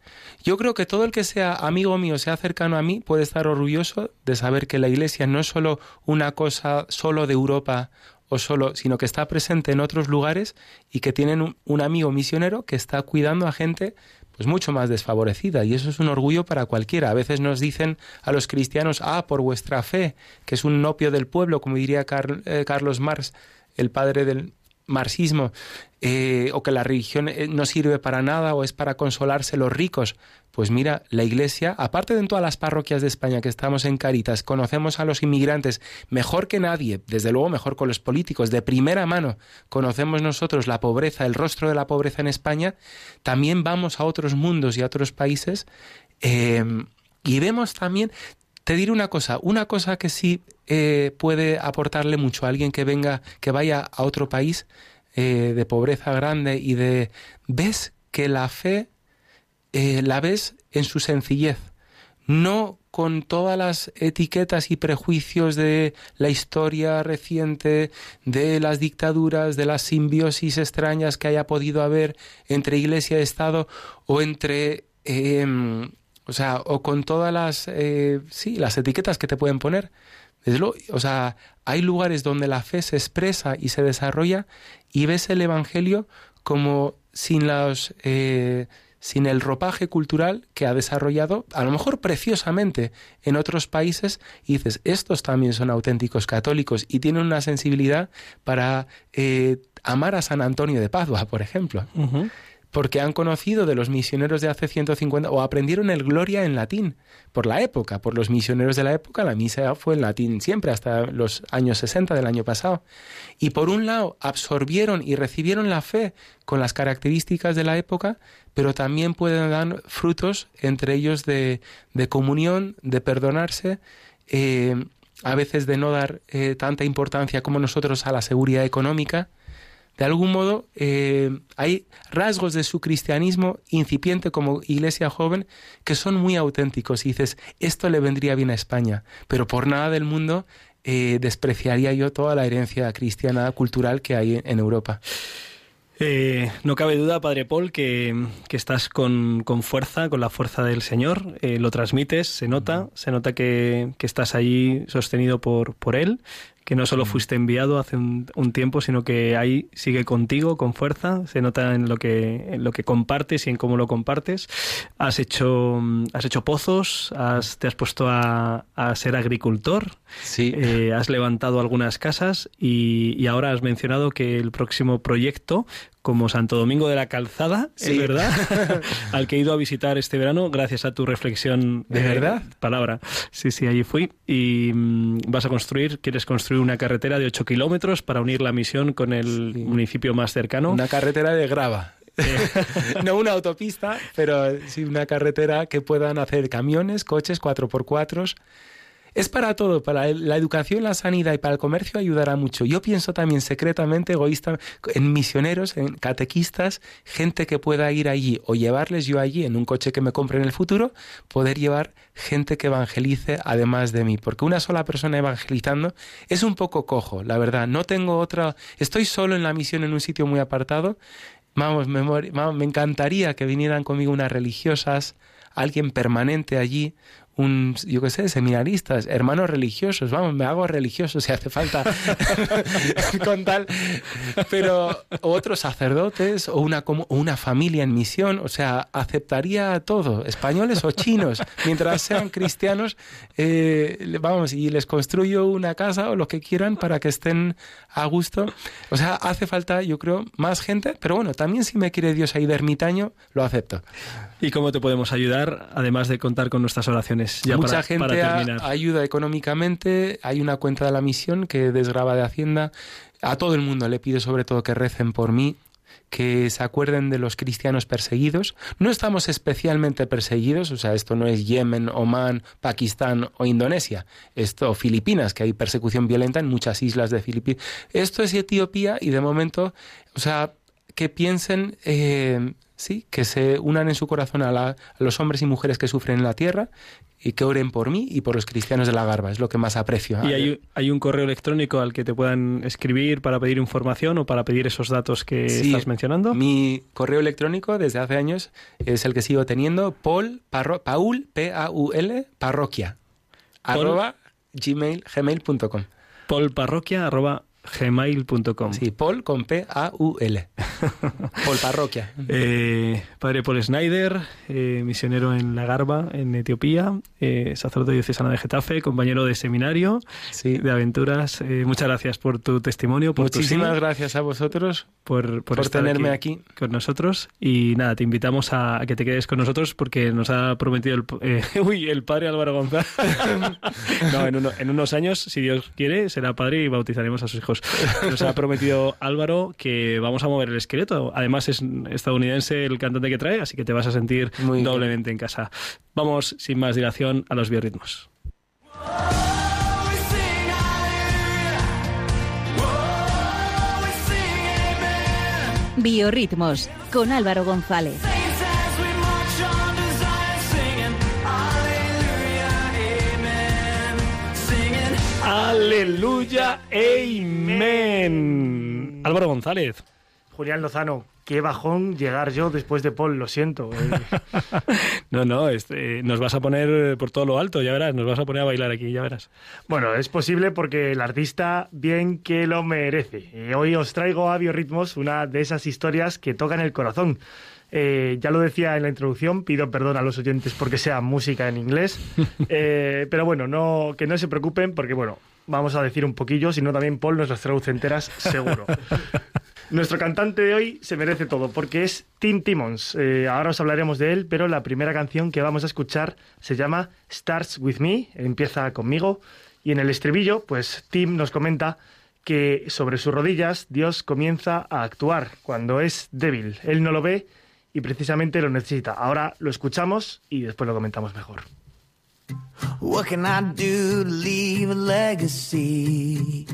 Yo creo que todo el que sea amigo mío, sea cercano a mí, puede estar orgulloso de saber que la Iglesia no es solo una cosa solo de Europa o solo, sino que está presente en otros lugares y que tienen un amigo misionero que está cuidando a gente pues mucho más desfavorecida y eso es un orgullo para cualquiera. A veces nos dicen a los cristianos, ah, por vuestra fe, que es un opio del pueblo, como diría eh, Carlos Marx, el padre del marxismo, eh, o que la religión eh, no sirve para nada o es para consolarse los ricos. Pues mira, la Iglesia, aparte de en todas las parroquias de España que estamos en Caritas, conocemos a los inmigrantes mejor que nadie, desde luego mejor con los políticos, de primera mano conocemos nosotros la pobreza, el rostro de la pobreza en España, también vamos a otros mundos y a otros países eh, y vemos también, te diré una cosa, una cosa que sí eh, puede aportarle mucho a alguien que venga, que vaya a otro país eh, de pobreza grande y de... ves que la fe eh, la ves en su sencillez, no con todas las etiquetas y prejuicios de la historia reciente, de las dictaduras, de las simbiosis extrañas que haya podido haber entre Iglesia y Estado o entre eh, o sea, o con todas las, eh, sí, las etiquetas que te pueden poner. O sea, hay lugares donde la fe se expresa y se desarrolla y ves el Evangelio como sin los, eh, sin el ropaje cultural que ha desarrollado, a lo mejor preciosamente, en otros países, y dices, estos también son auténticos católicos y tienen una sensibilidad para eh, amar a San Antonio de Padua, por ejemplo porque han conocido de los misioneros de hace 150 o aprendieron el Gloria en latín por la época, por los misioneros de la época, la misa fue en latín siempre hasta los años 60 del año pasado. Y por un lado absorbieron y recibieron la fe con las características de la época, pero también pueden dar frutos entre ellos de, de comunión, de perdonarse, eh, a veces de no dar eh, tanta importancia como nosotros a la seguridad económica de algún modo eh, hay rasgos de su cristianismo incipiente como iglesia joven que son muy auténticos y dices, esto le vendría bien a España, pero por nada del mundo eh, despreciaría yo toda la herencia cristiana cultural que hay en Europa. Eh, no cabe duda, Padre Paul, que, que estás con, con, fuerza, con la fuerza del Señor, lo transmites, se nota, se nota que, que estás allí sostenido por, por Él, que no solo fuiste enviado hace un, un, tiempo, sino que ahí sigue contigo con fuerza, se nota en lo que, en lo que compartes y en cómo lo compartes. Has hecho, has hecho pozos, has, te has puesto a, a ser agricultor, sí. eh, has levantado algunas casas y, y, ahora has mencionado que el próximo proyecto como Santo Domingo de la Calzada, sí. es verdad, al que he ido a visitar este verano gracias a tu reflexión de eh, verdad palabra. Sí, sí, allí fui y mm, vas a construir, quieres construir una carretera de 8 kilómetros para unir la misión con el sí. municipio más cercano. Una carretera de grava. no una autopista, pero sí una carretera que puedan hacer camiones, coches, 4x4 es para todo, para la educación, la sanidad y para el comercio ayudará mucho. Yo pienso también secretamente, egoísta, en misioneros, en catequistas, gente que pueda ir allí o llevarles yo allí en un coche que me compre en el futuro, poder llevar gente que evangelice además de mí. Porque una sola persona evangelizando es un poco cojo, la verdad. No tengo otra, estoy solo en la misión en un sitio muy apartado. Vamos, me, me encantaría que vinieran conmigo unas religiosas, alguien permanente allí, un, yo qué sé, seminaristas, hermanos religiosos, vamos, me hago religioso si hace falta con tal, pero otros sacerdotes o una, o una familia en misión, o sea, aceptaría todo, españoles o chinos, mientras sean cristianos, eh, vamos, y les construyo una casa o lo que quieran para que estén a gusto, o sea, hace falta, yo creo, más gente, pero bueno, también si me quiere Dios ahí de ermitaño, lo acepto. ¿Y cómo te podemos ayudar, además de contar con nuestras oraciones? Ya Mucha para, gente para ayuda económicamente. Hay una cuenta de la misión que desgraba de Hacienda. A todo el mundo le pido sobre todo que recen por mí, que se acuerden de los cristianos perseguidos. No estamos especialmente perseguidos, o sea, esto no es Yemen, Omán, Pakistán o Indonesia, esto Filipinas, que hay persecución violenta en muchas islas de Filipinas. Esto es Etiopía y de momento, o sea, que piensen, eh, sí, que se unan en su corazón a, la- a los hombres y mujeres que sufren en la tierra y que oren por mí y por los cristianos de la Garba. Es lo que más aprecio. Y hay, hay un correo electrónico al que te puedan escribir para pedir información o para pedir esos datos que Sí, estás mencionando. Mi correo electrónico desde hace años es el que sigo teniendo, Paul, parro- Paul, P-A-U-L, parroquia, Paul- arroba gmail, gmail.com. polparroquia.gmail.com Sí, Paul con P-A-U-L. Paul Parroquia. Eh, padre Paul Snyder, eh, misionero en La Garba, en Etiopía, eh, sacerdote diocesano de Getafe, compañero de seminario, Sí. de aventuras. Eh, muchas gracias por tu testimonio, por Muchísimas gracias a vosotros por, por, tenerme aquí. con nosotros. Y nada, te invitamos a, que te quedes con nosotros porque nos ha prometido el, uy, el padre Álvaro González. no, en, uno- en unos años, si Dios quiere, será padre y bautizaremos a sus hijos. Nos ha prometido Álvaro que vamos a mover el esqueleto. Además, es estadounidense el cantante que trae, así que te vas a sentir Muy bien. doblemente en casa. Vamos, sin más dilación, a los biorritmos. Biorritmos con Álvaro González. Aleluya, amén. Álvaro González. Julián Lozano, qué bajón llegar yo después de Paul, lo siento. eh. No, no, este, nos vas a poner por todo lo alto, ya verás, nos vas a poner a bailar aquí, ya verás. Bueno, es posible porque el artista bien que lo merece. Y hoy os traigo a Biorritmos una de esas historias que tocan el corazón. Eh, ya lo decía en la introducción, pido perdón a los oyentes porque sea música en inglés. Eh, pero bueno, no, que no se preocupen porque, bueno, vamos a decir un poquillo, si no también Paul nos las traduce enteras, seguro. Nuestro cantante de hoy se merece todo porque es Tim Timmons. Eh, ahora os hablaremos de él, pero la primera canción que vamos a escuchar se llama Starts With Me, empieza conmigo. Y en el estribillo, pues Tim nos comenta que sobre sus rodillas Dios comienza a actuar cuando es débil. Él no lo ve y precisamente lo necesita. Ahora lo escuchamos y después lo comentamos mejor. What can I do to leave a legacy?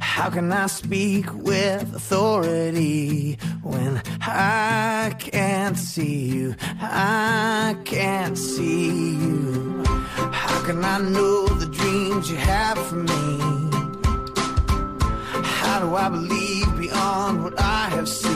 How can I speak with authority when I can't see you? I can't see you. How can I know the dreams you have for me? How do I believe beyond what I have seen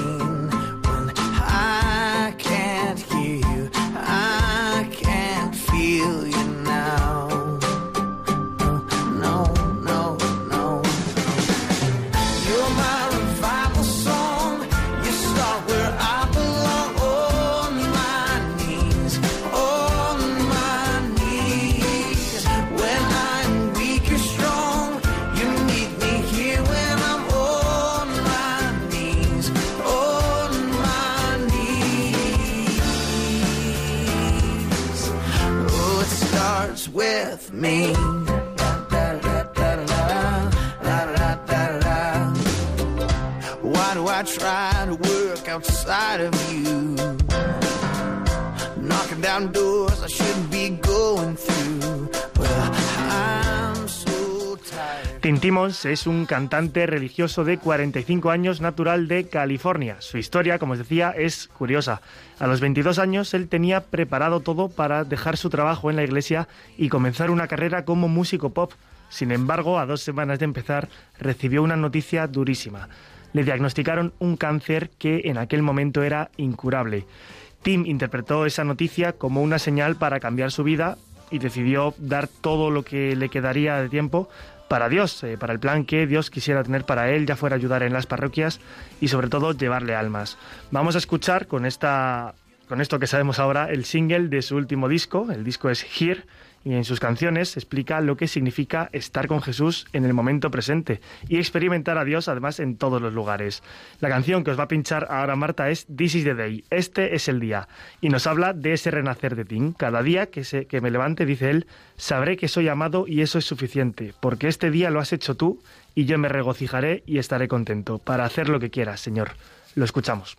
I try to work outside of you? Knocking down doors I shouldn't be going through. Es un cantante religioso de 45 años natural de California. Su historia, como os decía, es curiosa. A los 22 años él tenía preparado todo para dejar su trabajo en la iglesia y comenzar una carrera como músico pop. Sin embargo, a dos semanas de empezar, recibió una noticia durísima. Le diagnosticaron un cáncer que en aquel momento era incurable. Tim interpretó esa noticia como una señal para cambiar su vida y decidió dar todo lo que le quedaría de tiempo para Dios, eh, para el plan que Dios quisiera tener para él, ya fuera ayudar en las parroquias y sobre todo llevarle almas. Vamos a escuchar con esta con esto que sabemos ahora el single de su último disco, el disco es Here y en sus canciones explica lo que significa estar con Jesús en el momento presente y experimentar a Dios además en todos los lugares. La canción que os va a pinchar ahora Marta es This is the Day, este es el día, y nos habla de ese renacer de Tim. Cada día que, se, que me levante, dice él, sabré que soy amado y eso es suficiente, porque este día lo has hecho tú y yo me regocijaré y estaré contento para hacer lo que quieras, Señor. Lo escuchamos.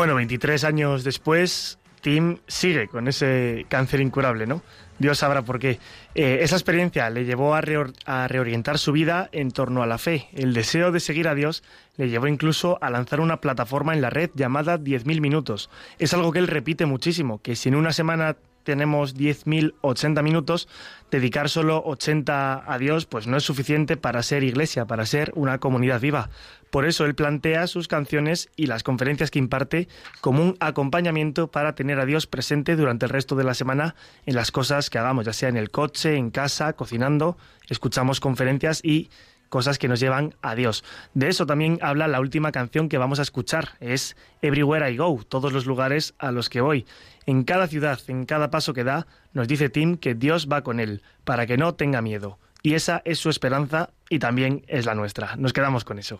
Bueno, 23 años después, Tim sigue con ese cáncer incurable, ¿no? Dios sabrá por qué. Eh, esa experiencia le llevó a, a reorientar su vida en torno a la fe. El deseo de seguir a Dios le llevó incluso a lanzar una plataforma en la red llamada 10.000 minutos. Es algo que él repite muchísimo, que si en una semana tenemos 10.080 minutos, dedicar solo 80 a Dios pues no es suficiente para ser iglesia, para ser una comunidad viva. Por eso él plantea sus canciones y las conferencias que imparte como un acompañamiento para tener a Dios presente durante el resto de la semana en las cosas que hagamos, ya sea en el coche, en casa, cocinando, escuchamos conferencias y cosas que nos llevan a Dios. De eso también habla la última canción que vamos a escuchar, es Everywhere I Go, todos los lugares a los que voy. En cada ciudad, en cada paso que da, nos dice Tim que Dios va con él, para que no tenga miedo. Y esa es su esperanza y también es la nuestra. Nos quedamos con eso.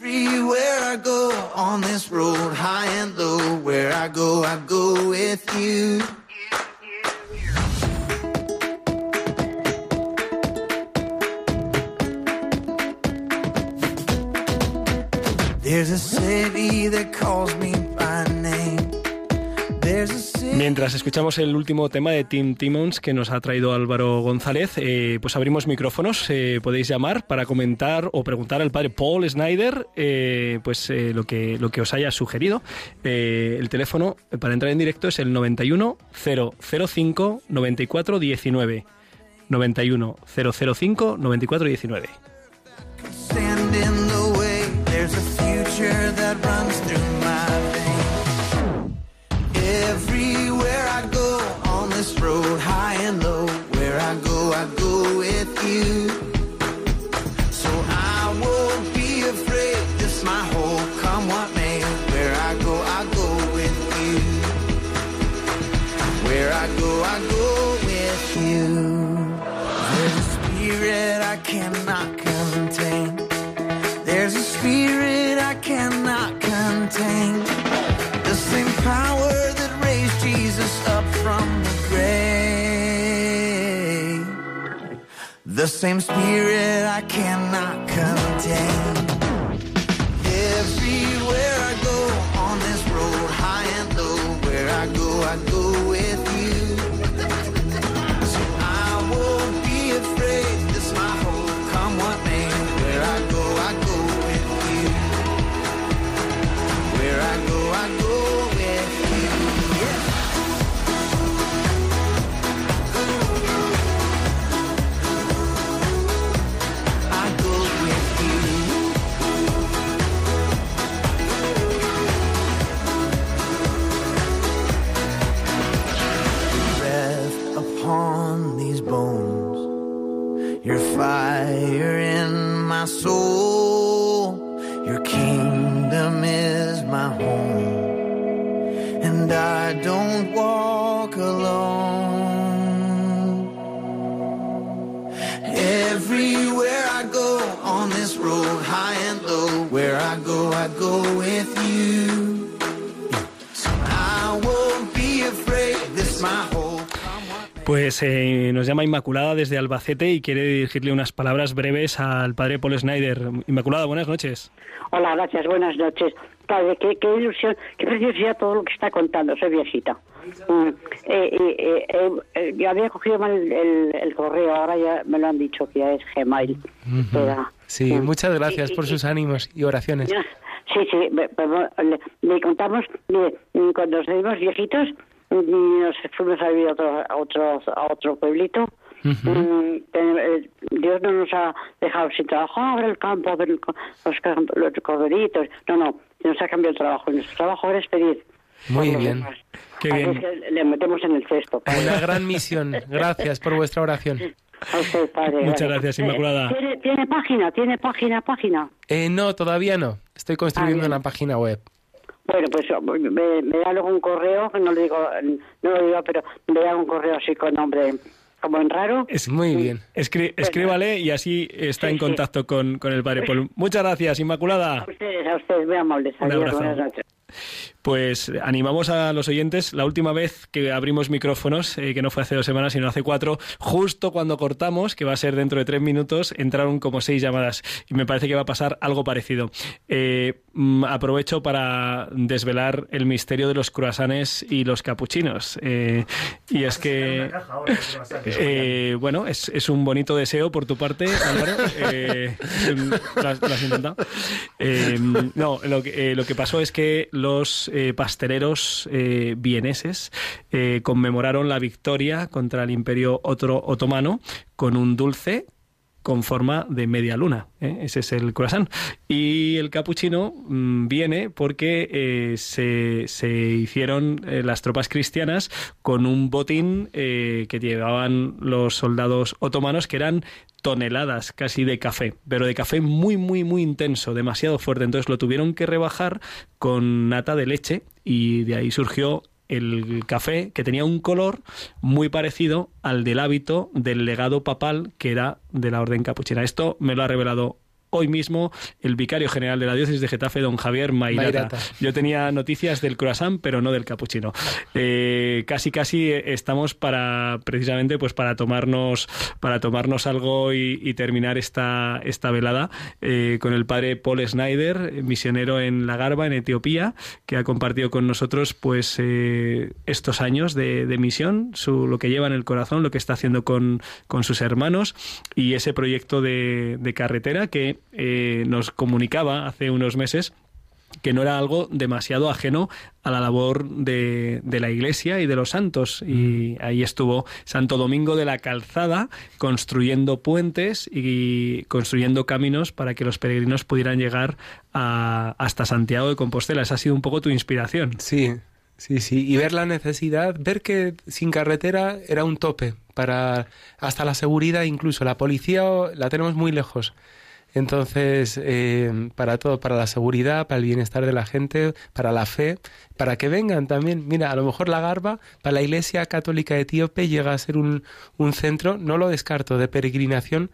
Everywhere Mientras escuchamos el último tema de Tim Timmons que nos ha traído Álvaro González, eh, pues abrimos micrófonos. eh, podéis llamar para comentar o preguntar al padre Paul Snyder eh, pues lo, que, lo que os haya sugerido. El teléfono para entrar en directo es el 91 005 94 19. 91 005 94 19. You. The same spirit I cannot contain. Upon these bones. Your fire in my soul. Your kingdom is my home. And I don't walk alone. Everywhere I go on this road, high and low, where I go, I go with you. I won't be afraid. This my. Pues eh, nos llama Inmaculada desde Albacete y quiere dirigirle unas palabras breves al padre Paul Snyder. Inmaculada, buenas noches. Hola, gracias, buenas noches. Padre, qué, qué ilusión, qué preciosidad todo lo que está contando, soy viejita. Mm, eh, eh, eh, eh, eh, yo había cogido mal el, el- el correo, ahora ya me lo han dicho que ya es Gmail. Era- Sí, Mm. muchas gracias Y- por y- sus ánimos y oraciones. Sí, sí, le, le contamos, mire, mm, cuando nos dimos viejitos, nos fuimos a vivir a otro, a otro, a otro pueblito. Mm, eh, Dios no nos ha dejado sin trabajo, a ver el campo, a ver el co- los, los corderitos. No, no, nos ha cambiado el trabajo. Nuestro trabajo ahora es pedir. Muy bien. Qué bien. es que le metemos en el cesto. padre. Una gran misión. Gracias por vuestra oración. A usted, padre, Muchas gracias, Inmaculada. Eh, ¿Tiene, tiene página, tiene página, página. Eh, no, todavía no. Estoy construyendo Ah, una página web. Bueno, pues me, me da luego un correo, que no lo digo, no lo digo, pero me da un correo así con nombre como en raro. Es, Muy bien. escri- escríbale y así está Sí, en sí. contacto con, con el padre Paul. Muchas gracias, Inmaculada. A ustedes, a ustedes, muy amables. Un Adiós, abrazo. buenas noches. Pues animamos a los oyentes. La última vez que abrimos micrófonos, eh, que no fue hace dos semanas, sino hace cuatro, justo cuando cortamos, que va a ser dentro de tres minutos, entraron como seis llamadas. Y me parece que va a pasar algo parecido. Eh, mm, aprovecho para desvelar el misterio de los croissants y los capuchinos. Eh, y es que. Eh, bueno, es, es un bonito deseo por tu parte, Álvaro. Lo, has, lo has intentado. No, lo que, lo que pasó es que los eh, pasteleros eh, vieneses eh, conmemoraron la victoria contra el Imperio Otro- Otomano con un dulce con forma de media luna. ¿eh? Ese es el croissant. Y el capuchino mm, viene porque se, se hicieron las tropas cristianas con un botín que llevaban los soldados otomanos que eran toneladas casi de café, pero de café muy, muy, muy intenso, demasiado fuerte. Entonces lo tuvieron que rebajar con nata de leche y de ahí surgió el café que tenía un color muy parecido al del hábito del legado papal que era de la orden capuchina. Esto me lo ha revelado hoy mismo el vicario general de la diócesis de Getafe, don Javier Mairata. Mairata. Yo tenía noticias del croissant, pero no del capuchino. Eh, casi, casi estamos para, precisamente, pues para tomarnos, para tomarnos algo y, y terminar esta, esta velada eh, con el padre Paul Snyder, misionero en La Garba, en Etiopía, que ha compartido con nosotros, pues, eh, estos años de, de misión, su, lo que lleva en el corazón, lo que está haciendo con, con sus hermanos y ese proyecto de, de carretera que eh, nos comunicaba hace unos meses que no era algo demasiado ajeno a la labor de, de la Iglesia y de los santos. Y ahí estuvo Santo Domingo de la Calzada construyendo puentes y construyendo caminos para que los peregrinos pudieran llegar a- hasta Santiago de Compostela. Esa ha sido un poco tu inspiración. Sí, sí, sí. Y ver la necesidad, ver que sin carretera era un tope para hasta la seguridad incluso. La policía la tenemos muy lejos. Entonces, eh, para todo, para la seguridad, para el bienestar de la gente, para la fe, para que vengan también. Mira, a lo mejor la Garba, para la Iglesia Católica Etíope, llega a ser un, un centro, no lo descarto, de peregrinación,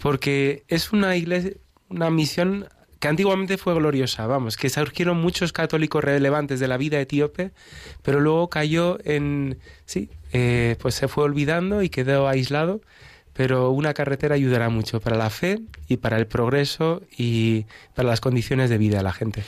porque es una iglesia, una misión que antiguamente fue gloriosa, vamos, que surgieron muchos católicos relevantes de la vida etíope, pero luego cayó en, sí, eh, pues se fue olvidando y quedó aislado, pero una carretera ayudará mucho para la fe y para el progreso y para las condiciones de vida de la gente.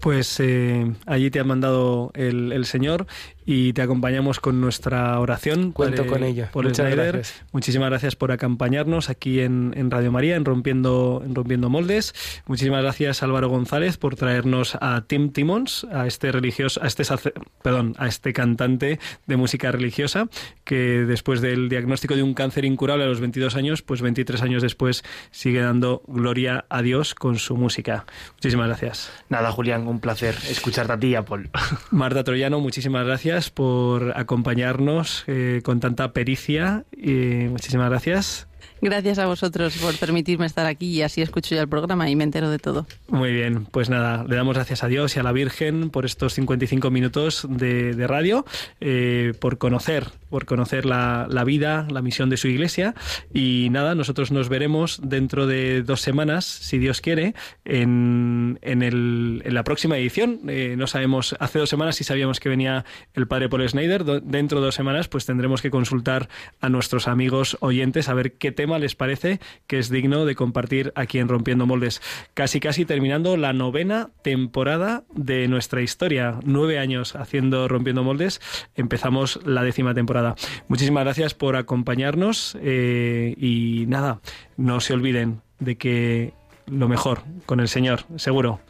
Pues eh, allí te ha mandado el, el Señor y te acompañamos con nuestra oración. Cuento con ello. Paul Muchas Snyder. gracias. Muchísimas gracias por acompañarnos aquí en, en Radio María, en Rompiendo, en Rompiendo Moldes. Muchísimas gracias Álvaro González por traernos a Tim Timmons, a este religioso, a este sacer- perdón, a este cantante de música religiosa que después del diagnóstico de un cáncer incurable a los 22 años, pues 23 años después sigue dando gloria a Dios con su música. Muchísimas gracias. Nada, Julián, un placer escucharte a ti y a Paul. Marta Troyano, muchísimas gracias por acompañarnos eh, con tanta pericia. Y muchísimas gracias. Gracias a vosotros por permitirme estar aquí y así escucho ya el programa y me entero de todo. Muy bien, pues nada, le damos gracias a Dios y a la Virgen por estos 55 minutos de, de radio, eh, por conocer, por conocer la, la vida, la misión de su iglesia. Y nada, nosotros nos veremos dentro de dos semanas, si Dios quiere, en, en, el- en la próxima edición. Eh, no sabemos, hace dos semanas sí sabíamos que venía el padre Paul Snyder. Do- dentro de dos semanas, pues tendremos que consultar a nuestros amigos oyentes a ver qué tema les parece que es digno de compartir aquí en Rompiendo Moldes. Casi, casi terminando la novena temporada de nuestra historia. Nueve años haciendo Rompiendo Moldes. Empezamos la décima temporada. Muchísimas gracias por acompañarnos eh, y nada, no se olviden de que lo mejor con el Señor, seguro,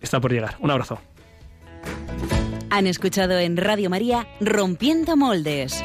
está por llegar. Un abrazo. Han escuchado en Radio María Rompiendo Moldes,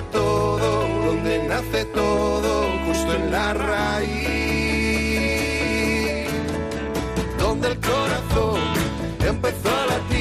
todo, donde nace todo, justo en la raíz. Donde el corazón empezó a latir